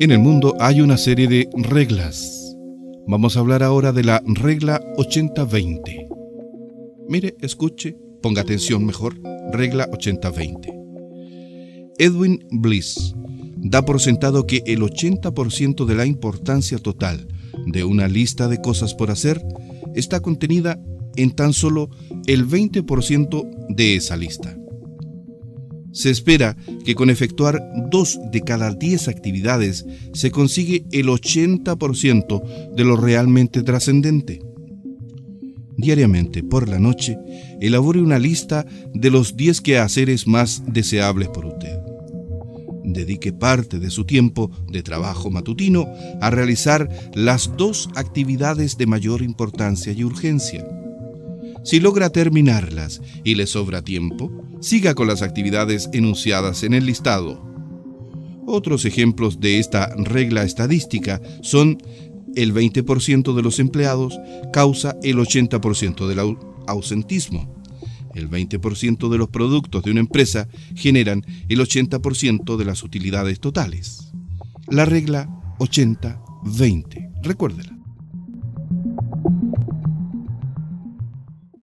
En el mundo hay una serie de reglas. Vamos a hablar ahora de la regla 80-20. Mire, escuche, ponga atención mejor. Regla 80-20. Edwin Bliss da por sentado que el 80% de la importancia total de una lista de cosas por hacer está contenida en tan solo el 20% de esa lista. Se espera que con efectuar dos de cada diez actividades se consigue el 80% de lo realmente trascendente. Diariamente, por la noche, elabore una lista de los 10 quehaceres más deseables por usted. Dedique parte de su tiempo de trabajo matutino a realizar las dos actividades de mayor importancia y urgencia. Si logra terminarlas y le sobra tiempo, siga con las actividades enunciadas en el listado. Otros ejemplos de esta regla estadística son el 20% de los empleados causa el 80% del ausentismo. El 20% de los productos de una empresa generan el 80% de las utilidades totales. La regla 80-20. Recuérdela.